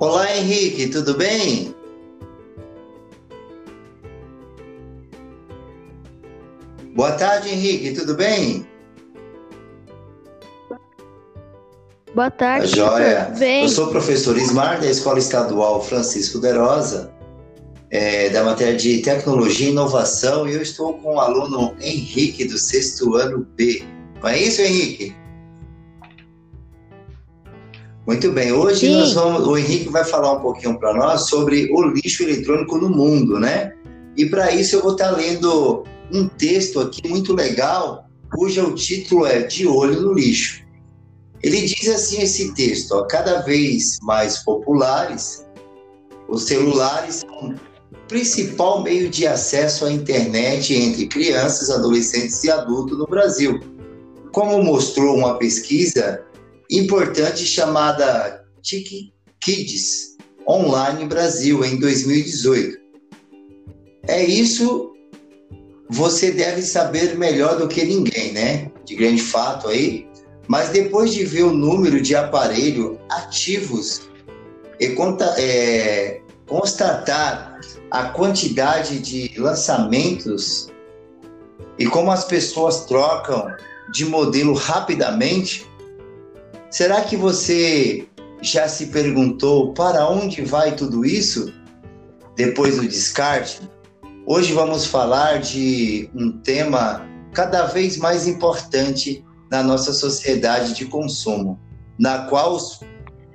Olá, Henrique, tudo bem? Boa tarde, Henrique, tudo bem? Boa tarde. Joia. Bem. Eu sou o professor Ismar, da Escola Estadual Francisco de Rosa, é, da matéria de Tecnologia e Inovação, e eu estou com o aluno Henrique, do sexto ano B. Não é isso, Henrique? Muito bem. Hoje nós vamos, o Henrique vai falar um pouquinho para nós sobre o lixo eletrônico no mundo, né? E para isso eu vou estar lendo um texto aqui muito legal, cujo título é De Olho no Lixo. Ele diz assim esse texto, ó, cada vez mais populares, os celulares são o principal meio de acesso à internet entre crianças, adolescentes e adultos no Brasil. Como mostrou uma pesquisa importante chamada Tiki Kids Online Brasil em 2018. É isso você deve saber melhor do que ninguém, né? De grande fato aí. Mas depois de ver o número de aparelhos ativos e conta, é, constatar a quantidade de lançamentos e como as pessoas trocam de modelo rapidamente, será que você já se perguntou para onde vai tudo isso depois do descarte? Hoje vamos falar de um tema cada vez mais importante na nossa sociedade de consumo, na qual os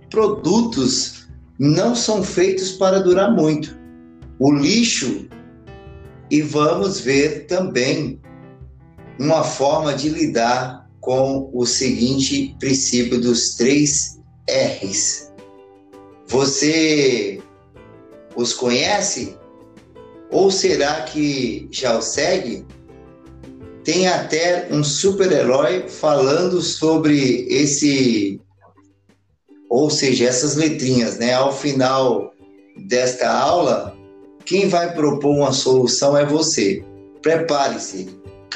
produtos não são feitos para durar muito. O lixo, e vamos ver também uma forma de lidar com o seguinte princípio dos três R's. Você os conhece? Ou será que já o segue? Tem até um super-herói falando sobre esse, ou seja, essas letrinhas, né? Ao final desta aula, quem vai propor uma solução é você. Prepare-se,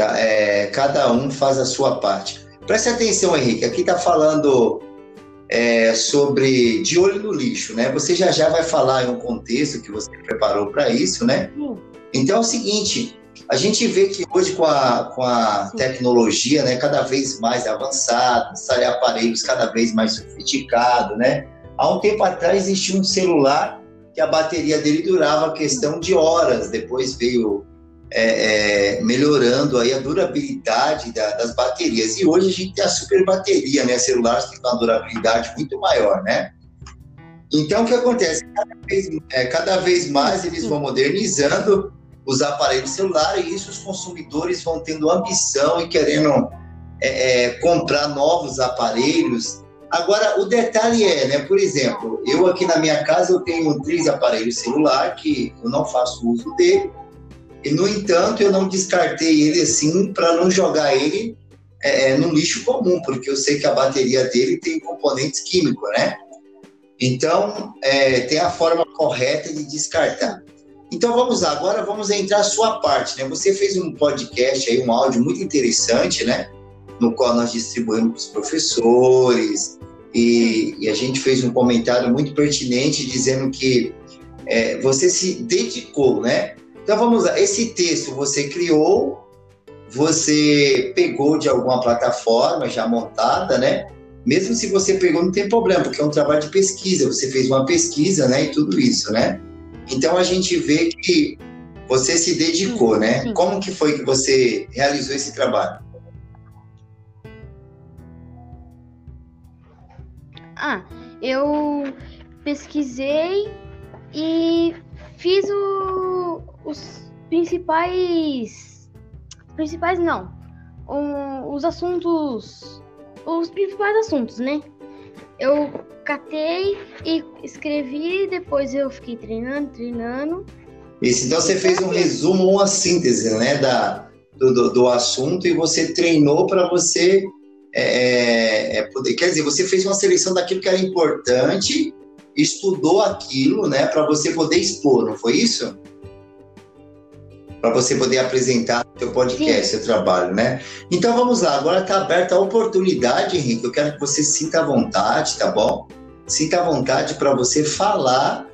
é, cada um faz a sua parte. Preste atenção, Henrique, aqui está falando é, sobre de olho no lixo, né? Você já já vai falar em um contexto que você preparou para isso, né? Então é o seguinte, a gente vê que hoje com a, com a tecnologia, né, cada vez mais avançada, sai aparelhos cada vez mais sofisticados, né? Há um tempo atrás existia um celular que a bateria dele durava questão de horas, depois veio é, é, melhorando aí a durabilidade da, das baterias. E hoje a gente tem a super bateria, né? Celulares que têm uma durabilidade muito maior, né? Então, o que acontece? Cada vez, é, cada vez mais eles vão modernizando os aparelhos celulares e isso os consumidores vão tendo ambição e querendo é, é, comprar novos aparelhos. Agora, o detalhe é, né? Por exemplo, eu aqui na minha casa eu tenho três aparelhos celular que eu não faço uso dele e, no entanto, eu não descartei ele assim para não jogar ele é, é, no lixo comum, porque eu sei que a bateria dele tem componentes químicos, né? Então, é, tem a forma correta de descartar. Então, vamos lá, agora vamos entrar a sua parte, né? Você fez um podcast aí, um áudio muito interessante, né? No qual nós distribuímos para os professores e, e, a gente fez um comentário muito pertinente dizendo que é, você se dedicou, né? Então vamos lá, esse texto você criou, você pegou de alguma plataforma já montada, né? Mesmo se você pegou, não tem problema, porque é um trabalho de pesquisa, você fez uma pesquisa, né? E tudo isso, né? Então a gente vê que você se dedicou, sim, né? Sim. Como que foi que você realizou esse trabalho? Ah, eu pesquisei e fiz o, os principais. Principais não. Um, os assuntos. Os principais assuntos, né? Eu catei e escrevi, depois eu fiquei treinando, treinando. Isso, então você fez um resumo, uma síntese, né, da, do, do, do assunto e você treinou para você é, é, poder. Quer dizer, você fez uma seleção daquilo que era importante estudou aquilo, né, para você poder expor, não foi isso? Para você poder apresentar seu podcast, Sim. seu trabalho, né? Então vamos lá, agora está aberta a oportunidade, Henrique. Eu quero que você sinta à vontade, tá bom? sinta à vontade para você falar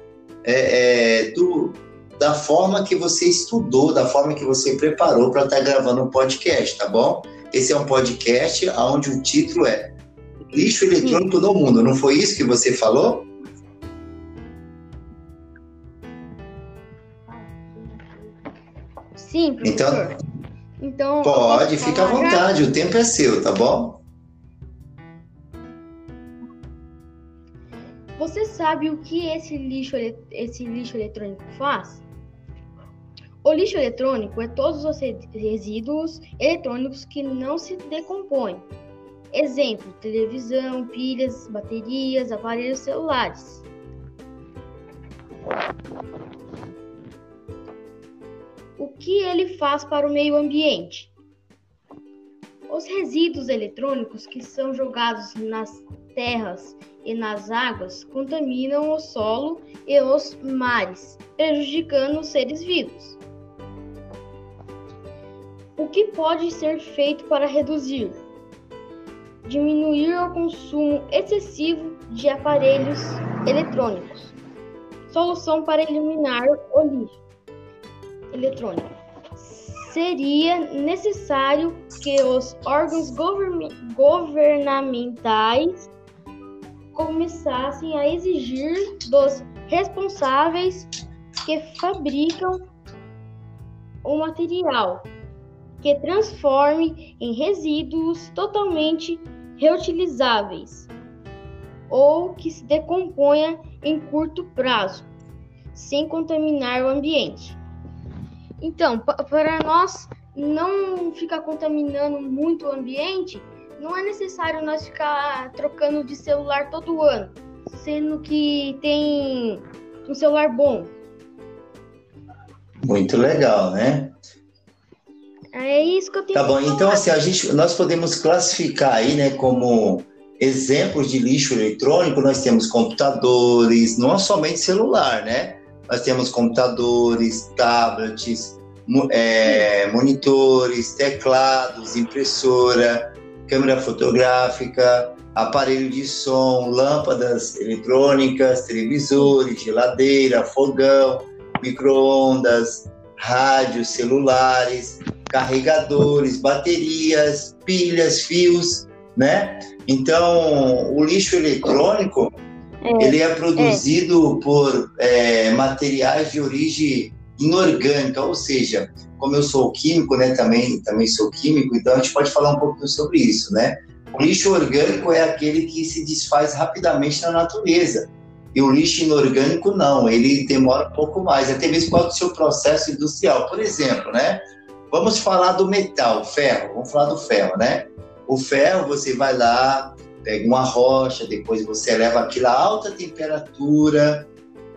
é, é, do, da forma que você estudou, da forma que você preparou para estar tá gravando um podcast, tá bom? Esse é um podcast onde o título é Lixo Eletrônico Sim. no Mundo, não foi isso que você falou? Sim, professor. Então, então pode, fica à vontade, já? o tempo é seu, tá bom? Você sabe o que esse lixo, esse lixo eletrônico faz? O lixo eletrônico é todos os resíduos eletrônicos que não se decompõem. Exemplo: televisão, pilhas, baterias, aparelhos celulares. O que ele faz para o meio ambiente? Os resíduos eletrônicos que são jogados nas terras e nas águas contaminam o solo e os mares, prejudicando os seres vivos. O que pode ser feito para reduzir? Diminuir o consumo excessivo de aparelhos eletrônicos. Solução para eliminar o lixo eletrônico. Seria necessário que os órgãos governamentais começassem a exigir dos responsáveis que fabricam o material que transforme em resíduos totalmente reutilizáveis ou que se decomponha em curto prazo, sem contaminar o ambiente. Então, para nós não ficar contaminando muito o ambiente, não é necessário nós ficar trocando de celular todo ano, sendo que tem um celular bom. Muito legal, né? É isso que eu tenho Tá bom, então assim, a gente, nós podemos classificar aí, né, como exemplos de lixo eletrônico, nós temos computadores, não somente celular, né? Nós temos computadores, tablets, é, monitores, teclados, impressora, câmera fotográfica, aparelho de som, lâmpadas eletrônicas, televisores, geladeira, fogão, microondas, rádios, celulares, carregadores, baterias, pilhas, fios, né? Então, o lixo eletrônico é, ele é produzido é. por é, materiais de origem inorgânica, ou seja, como eu sou químico, né, também, também sou químico, então a gente pode falar um pouquinho sobre isso, né? O lixo orgânico é aquele que se desfaz rapidamente na natureza. E o lixo inorgânico não, ele demora um pouco mais, até mesmo por causa do seu processo industrial. Por exemplo, né? Vamos falar do metal, ferro, vamos falar do ferro, né? O ferro, você vai lá, pega uma rocha, depois você leva aquilo a alta temperatura,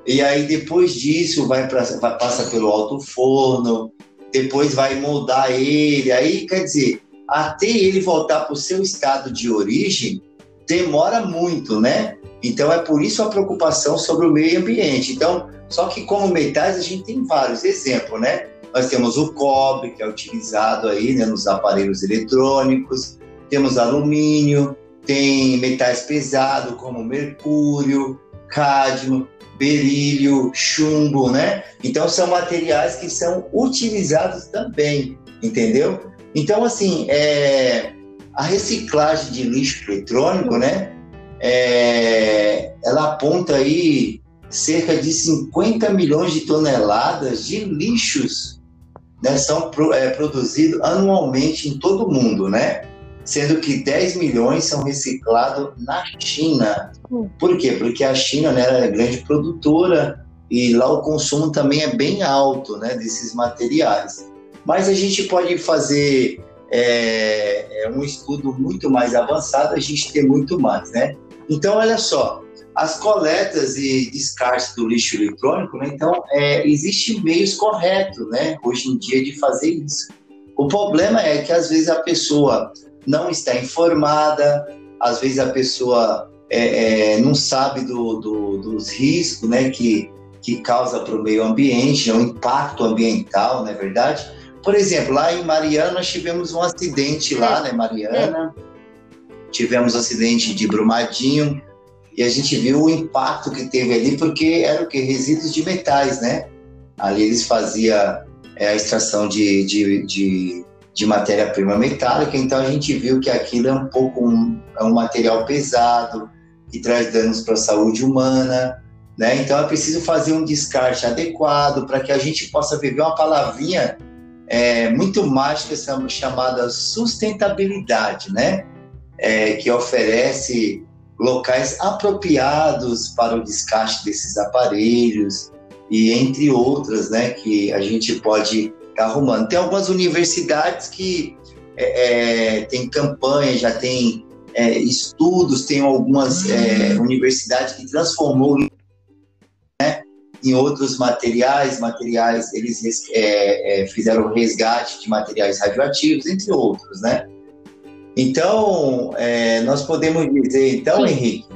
e aí depois disso vai, pra, vai passa pelo alto forno, depois vai moldar ele, aí quer dizer, até ele voltar para o seu estado de origem, demora muito, né? Então é por isso a preocupação sobre o meio ambiente. Então, só que como metais a gente tem vários exemplos, né? Nós temos o cobre, que é utilizado aí né, nos aparelhos eletrônicos, temos alumínio, tem metais pesados como mercúrio, cádmio, berílio, chumbo, né? Então são materiais que são utilizados também, entendeu? Então assim, é, a reciclagem de lixo eletrônico, né? É, ela aponta aí cerca de 50 milhões de toneladas de lixos né, são é, produzidos anualmente em todo o mundo, né? Sendo que 10 milhões são reciclados na China. Hum. Por quê? Porque a China né, é grande produtora e lá o consumo também é bem alto né, desses materiais. Mas a gente pode fazer é, é um estudo muito mais avançado, a gente tem muito mais, né? Então, olha só, as coletas e descartes do lixo eletrônico, né? Então, é, existem meios corretos, né? Hoje em dia, de fazer isso. O problema é que, às vezes, a pessoa não está informada, às vezes a pessoa é, é, não sabe do, do, dos riscos né, que, que causa para o meio ambiente, o impacto ambiental, não é verdade? Por exemplo, lá em Mariana nós tivemos um acidente lá, né, Mariana? Tivemos um acidente de Brumadinho e a gente viu o impacto que teve ali, porque era o que? Resíduos de metais, né? Ali eles faziam é, a extração de, de, de, de matéria-prima metálica, então a gente viu que aquilo é um pouco um, é um material pesado, que traz danos para a saúde humana, né? Então é preciso fazer um descarte adequado para que a gente possa viver uma palavrinha é, muito mágica chamada sustentabilidade, né? É, que oferece locais apropriados para o descarte desses aparelhos e entre outras, né, que a gente pode tá arrumando. Tem algumas universidades que é, é, tem campanha, já tem é, estudos, tem algumas é, universidades que transformou né, em outros materiais, materiais eles é, é, fizeram resgate de materiais radioativos, entre outros, né? Então, é, nós podemos dizer, então. Henrique,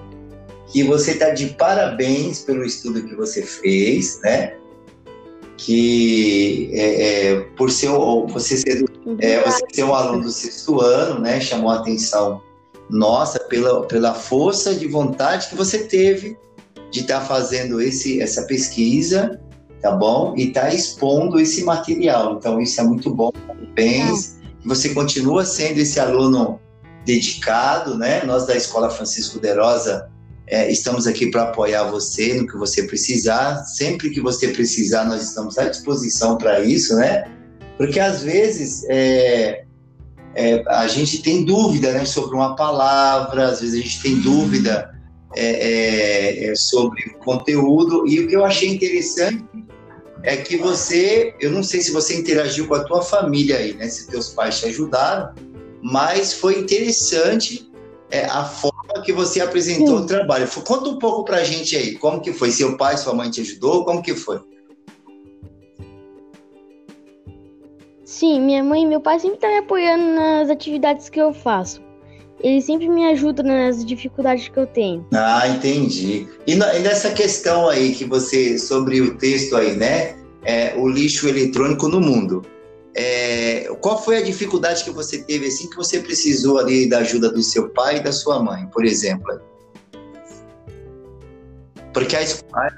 que você está de parabéns pelo estudo que você fez, né? Que é, é, por ser você ser, é, você ser um aluno do sexto ano, né? Chamou a atenção nossa pela, pela força de vontade que você teve de estar tá fazendo esse, essa pesquisa, tá bom? E estar tá expondo esse material. Então, isso é muito bom. Parabéns. Você continua sendo esse aluno dedicado, né? Nós da Escola Francisco de Rosa é, estamos aqui para apoiar você no que você precisar. Sempre que você precisar, nós estamos à disposição para isso, né? Porque às vezes é, é, a gente tem dúvida né, sobre uma palavra, às vezes a gente tem dúvida é, é, é, sobre o conteúdo. E o que eu achei interessante é que você, eu não sei se você interagiu com a tua família aí, né? Se teus pais te ajudaram, mas foi interessante é, a forma que você apresentou Sim. o trabalho. Conta um pouco pra gente aí, como que foi? Seu pai, sua mãe te ajudou? Como que foi? Sim, minha mãe e meu pai sempre estão me apoiando nas atividades que eu faço. Ele sempre me ajuda nas dificuldades que eu tenho. Ah, entendi. E, e nessa questão aí que você, sobre o texto aí, né? É, o lixo eletrônico no mundo. É, qual foi a dificuldade que você teve assim que você precisou ali da ajuda do seu pai e da sua mãe, por exemplo? Porque a escola...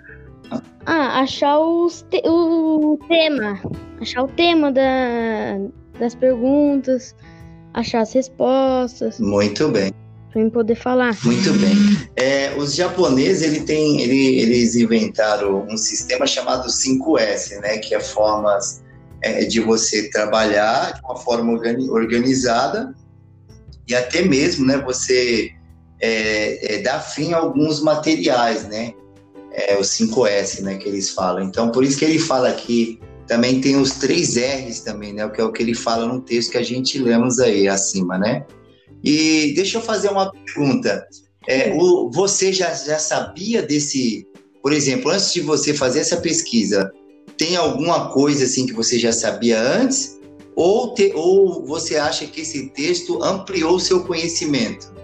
Ah, achar os te o tema. Achar o tema da, das perguntas achar as respostas. Muito bem. Para poder falar. Muito bem. É, os japoneses ele tem, ele, eles inventaram um sistema chamado 5S, né, que é formas é, de você trabalhar de uma forma organizada e até mesmo, né, você é, é, dar fim a alguns materiais, né, é, o 5S, né, que eles falam. Então, por isso que ele fala aqui também tem os três R's também, né? Que é o que ele fala no texto que a gente lemos aí acima, né? E deixa eu fazer uma pergunta. É, o, você já, já sabia desse, por exemplo, antes de você fazer essa pesquisa, tem alguma coisa assim que você já sabia antes? Ou, te, ou você acha que esse texto ampliou o seu conhecimento?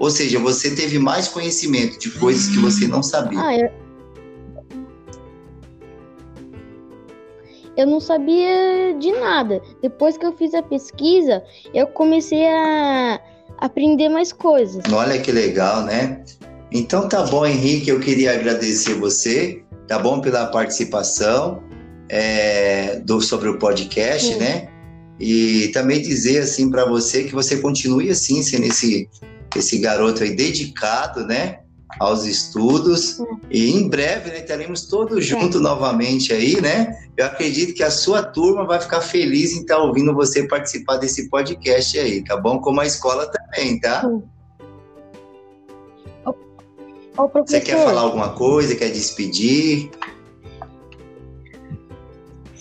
Ou seja, você teve mais conhecimento de coisas que você não sabia? Ah, eu eu não sabia de nada. Depois que eu fiz a pesquisa, eu comecei a aprender mais coisas. Olha que legal, né? Então tá bom, Henrique, eu queria agradecer você, tá bom, pela participação é, do, sobre o podcast, Sim. né? E também dizer assim para você que você continue assim, sendo esse, esse garoto aí dedicado, né? aos estudos e em breve né, estaremos todos juntos novamente aí, né? Eu acredito que a sua turma vai ficar feliz em estar tá ouvindo você participar desse podcast aí, tá bom? Como a escola também, tá? Você quer falar alguma coisa? Quer despedir?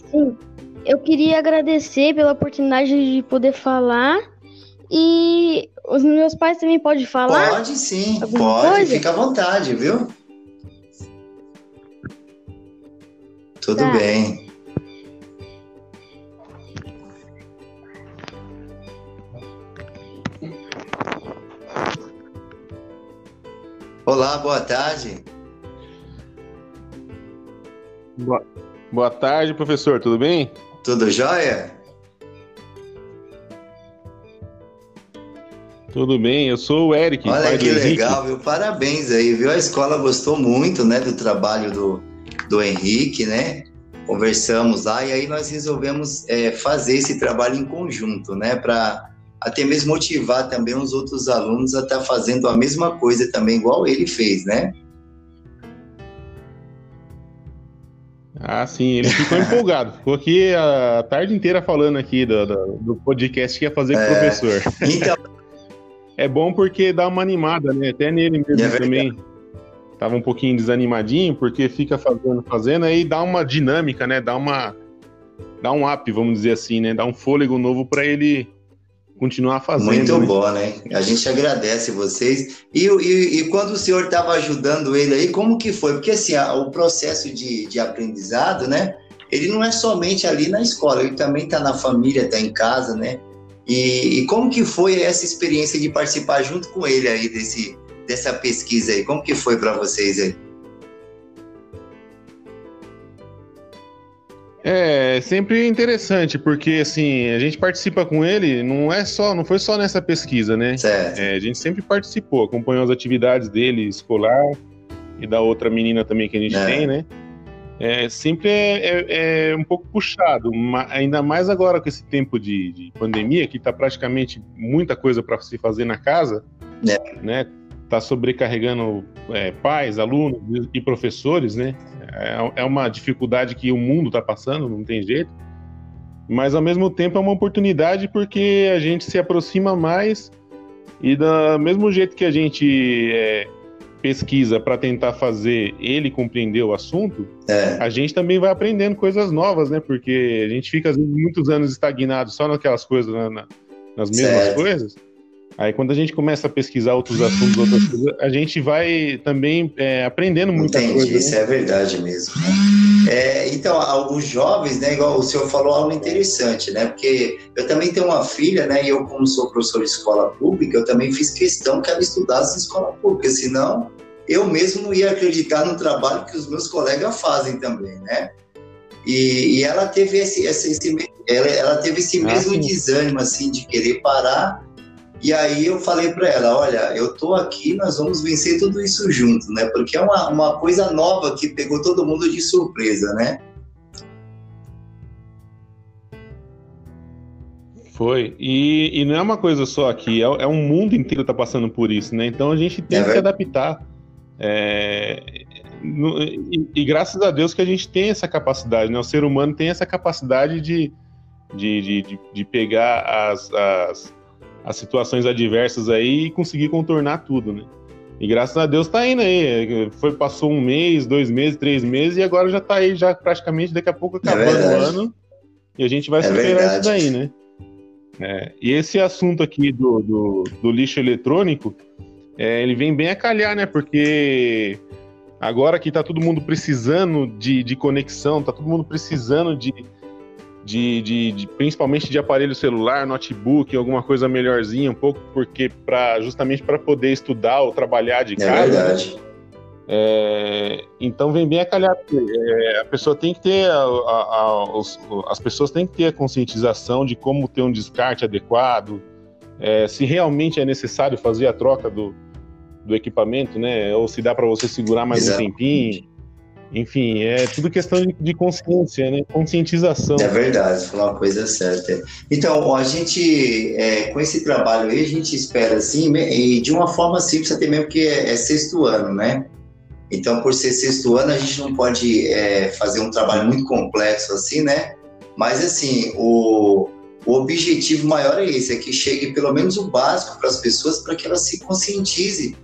Sim, eu queria agradecer pela oportunidade de poder falar e os meus pais também podem falar? Pode sim, pode, coisa? fica à vontade, viu? Tudo tá. bem. Olá, boa tarde. Boa, boa tarde, professor, tudo bem? Tudo jóia? Tudo bem, eu sou o Eric. Olha que legal, viu? Parabéns aí, viu? A escola gostou muito, né, do trabalho do, do Henrique, né? Conversamos lá e aí nós resolvemos é, fazer esse trabalho em conjunto, né? Para até mesmo motivar também os outros alunos a estar tá fazendo a mesma coisa também, igual ele fez, né? Ah, sim, ele ficou empolgado. Ficou aqui a tarde inteira falando aqui do, do, do podcast que ia fazer com o é, professor. Então... é bom porque dá uma animada, né? Até nele mesmo é também. Tava um pouquinho desanimadinho, porque fica fazendo, fazendo, aí dá uma dinâmica, né? Dá uma. Dá um up, vamos dizer assim, né? Dá um fôlego novo para ele continuar fazendo. Muito né? bom, né? A gente agradece vocês. E, e, e quando o senhor estava ajudando ele aí, como que foi? Porque assim, a, o processo de, de aprendizado, né? Ele não é somente ali na escola, ele também está na família, está em casa, né? E, e, como que foi essa experiência de participar junto com ele aí desse, dessa pesquisa aí? Como que foi para vocês aí? É, sempre interessante, porque assim, a gente participa com ele, não é só, não foi só nessa pesquisa, né? Certo. É, a gente sempre participou, acompanhou as atividades dele, escolar, e da outra menina também que a gente é. tem, né? É, sempre é, é, é, um pouco puxado, ainda mais agora com esse tempo de, de pandemia, que está praticamente muita coisa para se fazer na casa, é. né? Tá sobrecarregando é, pais, alunos e professores, né? É, é uma dificuldade que o mundo está passando, não tem jeito. Mas ao mesmo tempo é uma oportunidade porque a gente se aproxima mais e do mesmo jeito que a gente é, pesquisa para tentar fazer ele compreender o assunto, é. a gente também vai aprendendo coisas novas, né? Porque a gente fica muitos anos estagnado só naquelas coisas, na, na, nas mesmas certo. coisas. Aí quando a gente começa a pesquisar outros assuntos, outras coisas, a gente vai também é, aprendendo muita Entendi, coisa. Isso né? é verdade mesmo. Né? É, então, os jovens, né, igual o senhor falou algo interessante, né? Porque eu também tenho uma filha, né? E eu, como sou professor de escola pública, eu também fiz questão que ela estudasse em escola pública, senão eu mesmo não ia acreditar no trabalho que os meus colegas fazem também, né? E, e ela teve esse, esse, esse ela, ela, teve esse ah, mesmo sim. desânimo assim de querer parar e aí eu falei para ela, olha, eu tô aqui, nós vamos vencer tudo isso junto, né? Porque é uma, uma coisa nova que pegou todo mundo de surpresa, né? Foi. E, e não é uma coisa só aqui, é, é um mundo inteiro que tá passando por isso, né? Então a gente tem é que se adaptar. É, e, e, graças a Deus que a gente tem essa capacidade, né? O ser humano tem essa capacidade de, de, de, de pegar as, as as situações adversas aí e conseguir contornar tudo, né? E graças a Deus tá indo aí. Foi, passou um mês, dois meses, três meses e agora já tá aí, já praticamente daqui a pouco acabando é o ano. E a gente vai é superar verdade. isso daí, né? É, e esse assunto aqui do, do, do lixo eletrônico, é, ele vem bem a calhar, né? Porque agora que tá todo mundo precisando de, de conexão, tá todo mundo precisando de, de, de, de, principalmente de aparelho celular, notebook, alguma coisa melhorzinha, um pouco, porque para justamente para poder estudar ou trabalhar de é casa. É verdade. É, então vem bem a calhar. É, a pessoa tem que ter, a, a, a, os, as pessoas têm que ter a conscientização de como ter um descarte adequado, é, se realmente é necessário fazer a troca do, do equipamento, né? Ou se dá para você segurar mais um tempinho. Enfim, é tudo questão de, de consciência, né? Conscientização. É verdade, falar uma coisa certa. Então, a gente, é, com esse trabalho aí, a gente espera assim, e de uma forma simples até mesmo que é, é sexto ano, né? Então, por ser sexto ano, a gente não pode é, fazer um trabalho muito complexo assim, né? Mas, assim, o, o objetivo maior é esse, é que chegue pelo menos o básico para as pessoas, para que elas se conscientizem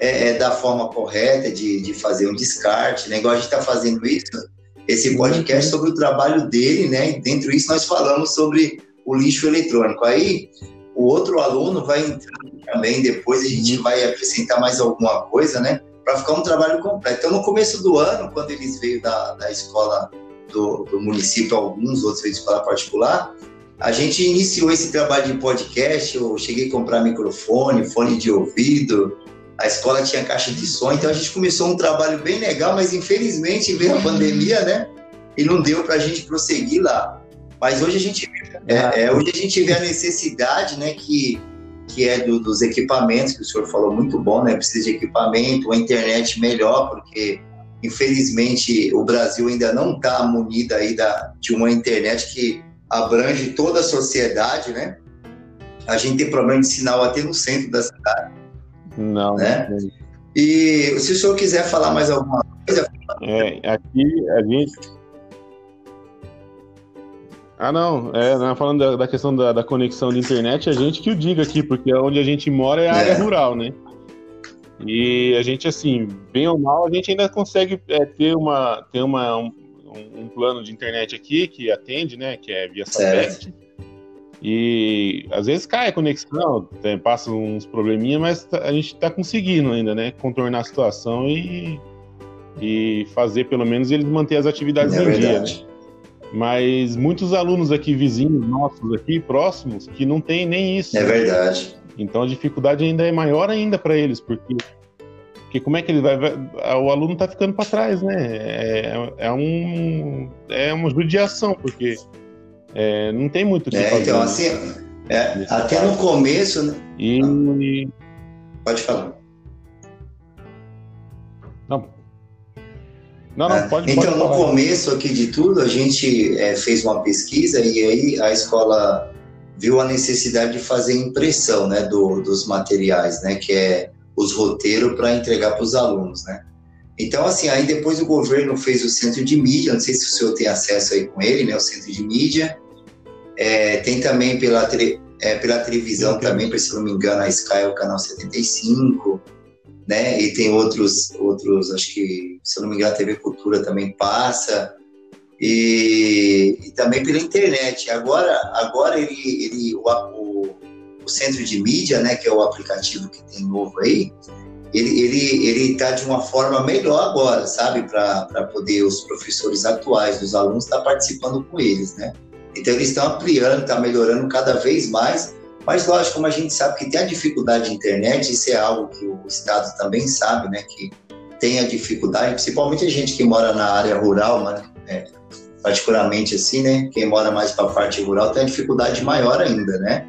é, é, da forma correta de, de fazer um descarte, né? Igual a gente está fazendo isso, esse podcast sobre o trabalho dele, né? E dentro disso nós falamos sobre o lixo eletrônico. Aí o outro aluno vai entrar também, depois a gente uhum. vai acrescentar mais alguma coisa, né? Para ficar um trabalho completo. Então, no começo do ano, quando eles veio da, da escola do, do município, alguns outros veio de escola particular, a gente iniciou esse trabalho de podcast. Eu cheguei a comprar microfone, fone de ouvido, a escola tinha caixa de som, então a gente começou um trabalho bem legal, mas infelizmente veio a pandemia, né? E não deu para a gente prosseguir lá. Mas hoje a gente, é, é, hoje a gente vê a necessidade, né, que que é do, dos equipamentos, que o senhor falou muito bom, né? Precisa de equipamento, uma internet melhor, porque infelizmente o Brasil ainda não está munido aí da, de uma internet que abrange toda a sociedade, né? A gente tem problema de sinal até no centro da cidade. Não, né? Não e se o senhor quiser falar mais alguma coisa. É, aqui a gente. Ah, não, é, não falando da, da questão da, da, conexão de internet, a gente que o diga aqui, porque onde a gente mora é a área é. rural, né? E a gente, assim, bem ou mal, a gente ainda consegue é, ter, uma, ter uma, um, um, plano de internet aqui que atende, né? Que é via satélite. Certo. E às vezes cai a conexão, tem, passa uns probleminhas, mas tá, a gente está conseguindo ainda, né? Contornar a situação e, e fazer pelo menos eles manter as atividades é em verdade. dia, né? Mas muitos alunos aqui, vizinhos nossos aqui, próximos, que não tem nem isso. É verdade. Então a dificuldade ainda é maior ainda para eles, porque, porque como é que ele vai. o aluno está ficando para trás, né? É, é, um, é uma judiação, porque é, não tem muito o que é, fazer. Então, né? assim, é, até caso. no começo. Né? E. Pode falar. Não. Não, não, é, pode Então, pode no começo aqui de tudo, a gente é, fez uma pesquisa e aí a escola viu a necessidade de fazer impressão né, do, dos materiais, né, que é os roteiros para entregar para os alunos, né. Então, assim, aí depois o governo fez o centro de mídia, não sei se o senhor tem acesso aí com ele, né, o centro de mídia. É, tem também pela, é, pela televisão Sim, também, se não me engano, a Sky é o canal 75, né, e tem outros, outros, acho que, se não me engano, a TV Cultura também passa, e, e também pela internet. Agora, agora ele, ele o, o, o centro de mídia, né, que é o aplicativo que tem novo aí, ele ele ele está de uma forma melhor agora, sabe, para poder os professores atuais dos alunos estar tá participando com eles, né? Então eles estão ampliando, está melhorando cada vez mais. Mas lógico, como a gente sabe que tem a dificuldade de internet, isso é algo que o Estado também sabe, né? Que tem a dificuldade, principalmente a gente que mora na área rural, né? É, particularmente assim, né? Quem mora mais para a parte rural tem a dificuldade maior ainda, né?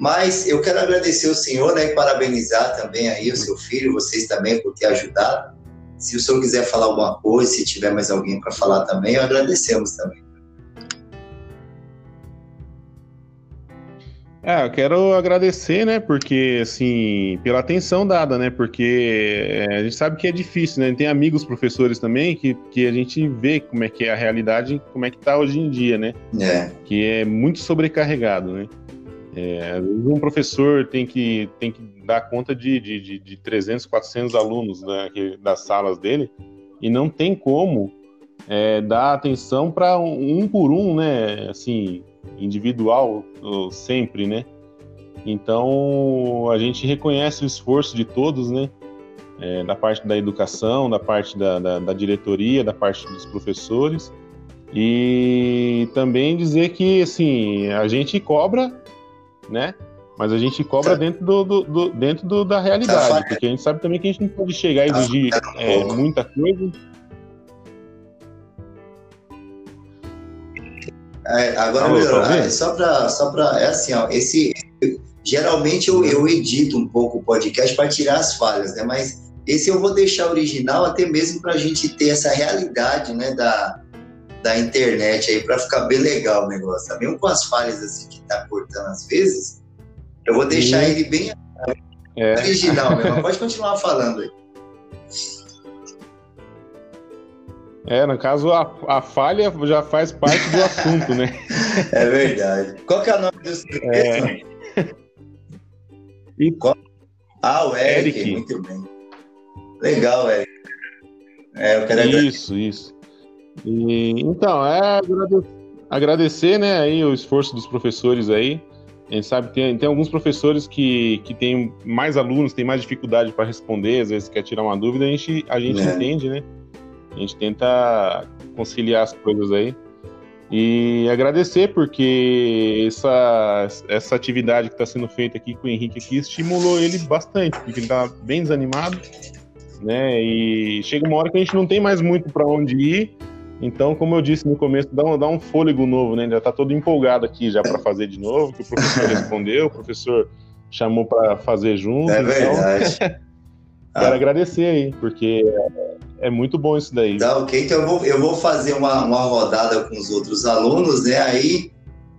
Mas eu quero agradecer o senhor né, e parabenizar também aí o seu filho, vocês também por ter ajudado. Se o senhor quiser falar alguma coisa, se tiver mais alguém para falar também, agradecemos também. É, eu quero agradecer, né, porque, assim, pela atenção dada, né, porque é, a gente sabe que é difícil, né, tem amigos professores também que, que a gente vê como é que é a realidade, como é que tá hoje em dia, né, é. que é muito sobrecarregado, né. É, às vezes um professor tem que, tem que dar conta de, de, de 300, 400 alunos né, das salas dele e não tem como é, dar atenção para um, um, por um, né? Assim, individual sempre, né? Então a gente reconhece o esforço de todos, né? É, da parte da educação, da parte da, da, da diretoria, da parte dos professores e também dizer que assim a gente cobra né? Mas a gente cobra tá. dentro, do, do, do dentro do, da realidade, tá porque a gente sabe também que a gente não pode chegar e tá exigir é, muita coisa. É, agora melhorou. Ah, só para só para é assim, ó, esse geralmente eu, eu edito um pouco o podcast para tirar as falhas, né? Mas esse eu vou deixar original até mesmo para a gente ter essa realidade, né, da, da internet aí para ficar bem legal o negócio, tá? Mesmo com as falhas assim que tá cortando às vezes, eu vou deixar ele bem é. original mesmo. Pode continuar falando aí. É, no caso, a, a falha já faz parte do assunto, né? É verdade. Qual que é o nome do é... e... Qual? Ah, o Eric. Eric. Muito bem. Legal, Eric. É, eu quero isso, isso. E, então, é agradecer, né, aí o esforço dos professores aí. A gente sabe que tem, tem alguns professores que, que têm mais alunos, têm mais dificuldade para responder, às vezes quer tirar uma dúvida, a gente, a gente é. entende, né? A gente tenta conciliar as coisas aí. E agradecer porque essa, essa atividade que está sendo feita aqui com o Henrique aqui estimulou ele bastante, porque ele está bem desanimado, né? E chega uma hora que a gente não tem mais muito para onde ir então, como eu disse no começo, dá um, dá um fôlego novo, né? Já está todo empolgado aqui já para fazer de novo, que o professor respondeu, o professor chamou para fazer junto. É verdade. Então, quero ah. agradecer aí, porque é muito bom isso daí. Tá ok, então eu vou, eu vou fazer uma, uma rodada com os outros alunos, né? Aí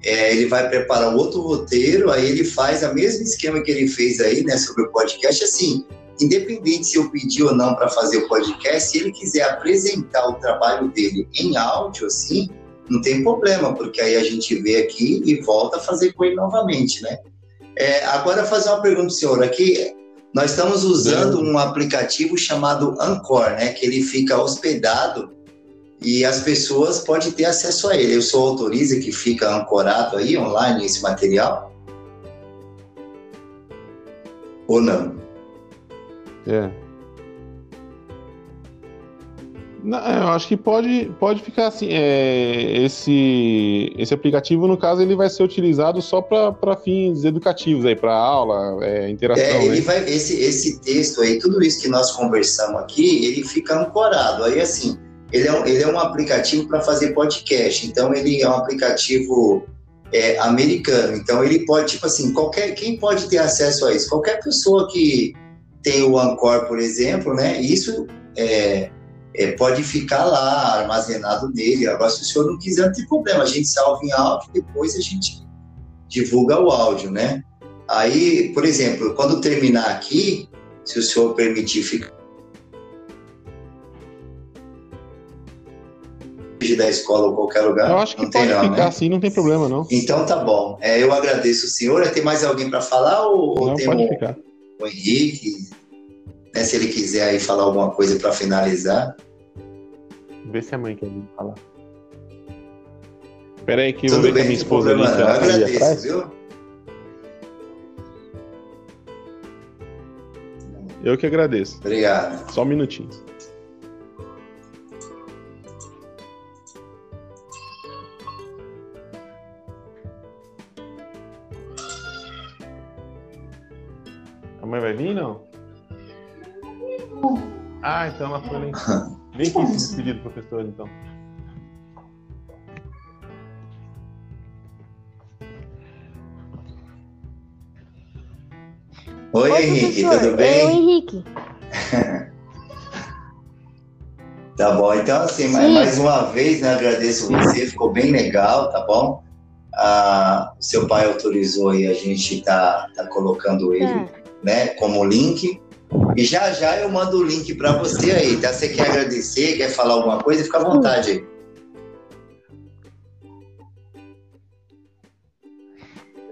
é, ele vai preparar outro roteiro, aí ele faz o mesmo esquema que ele fez aí, né, sobre o podcast, assim, independente se eu pedir ou não para fazer o podcast, se ele quiser apresentar o trabalho dele em áudio, assim, não tem problema, porque aí a gente vê aqui e volta a fazer com ele novamente, né? É, agora, fazer uma pergunta, senhor, aqui, nós estamos usando um aplicativo chamado Anchor, né, que ele fica hospedado e as pessoas podem ter acesso a ele. Eu sou autoriza que fica ancorado aí online esse material? Ou não? É. Não, eu acho que pode, pode ficar assim. É, esse, esse aplicativo, no caso, ele vai ser utilizado só para fins educativos, aí para aula, é, interação. É, ele né? vai, esse, esse texto aí, tudo isso que nós conversamos aqui, ele fica ancorado. Aí, assim, ele é um, ele é um aplicativo para fazer podcast. Então, ele é um aplicativo é, americano. Então, ele pode, tipo assim, qualquer, quem pode ter acesso a isso? Qualquer pessoa que tem o Anchor, por exemplo, né? Isso é, é, pode ficar lá armazenado nele. Agora, se o senhor não quiser, não tem problema. A gente salva em áudio, depois a gente divulga o áudio, né? Aí, por exemplo, quando terminar aqui, se o senhor permitir ficar da escola ou qualquer lugar? Eu acho que não pode não, ficar né? assim, não tem problema, não. Então tá bom. É, eu agradeço o senhor. Tem mais alguém para falar ou, não, tem pode o, ficar. o Henrique? Né, se ele quiser aí falar alguma coisa para finalizar. Vê se a mãe quer falar. Espera aí que Tudo eu vou ver bem, a minha esposa ali. Eu agradeço, viu? Eu que agradeço. Obrigado. Só um minutinho. mãe vai vir, não? Ah, então ela foi nem. Vem aqui se despedir do professor, então. Oi, Oi Henrique, professor. tudo bem? Oi, Henrique. tá bom, então assim, mais, mais uma vez, né, agradeço você, ficou bem legal, tá bom? Ah, o seu pai autorizou e a gente tá, tá colocando ele é né, como link. E já já eu mando o link para você aí, tá? Você quer agradecer, quer falar alguma coisa, fica à vontade aí.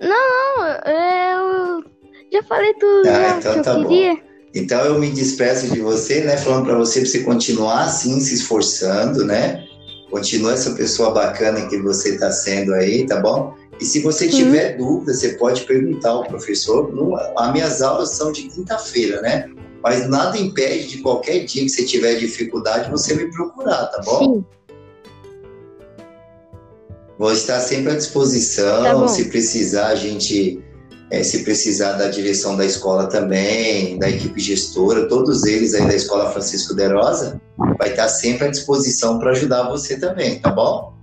Não, eu já falei tudo ah, então que tá eu queria. Bom. Então eu me despeço de você, né? Falando para você para você continuar assim, se esforçando, né? Continua essa pessoa bacana que você está sendo aí, tá bom? E se você uhum. tiver uhum. dúvida, você pode perguntar ao professor. as minhas aulas são de quinta-feira, né? Mas nada impede de qualquer dia que você tiver dificuldade, você me procurar, tá bom? Sim. Vou estar sempre à disposição. Tá se precisar, a gente. É, se precisar da direção da escola também, da equipe gestora, todos eles aí da Escola Francisco de Rosa, vai estar sempre à disposição para ajudar você também, tá bom?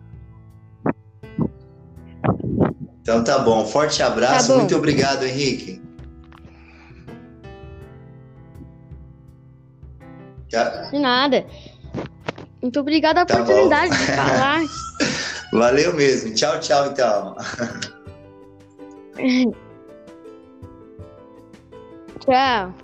Então tá bom. Forte abraço. Tá Muito obrigado, Henrique. De nada. Muito obrigado a tá oportunidade bom. de falar. Valeu mesmo. Tchau, tchau, então. tchau.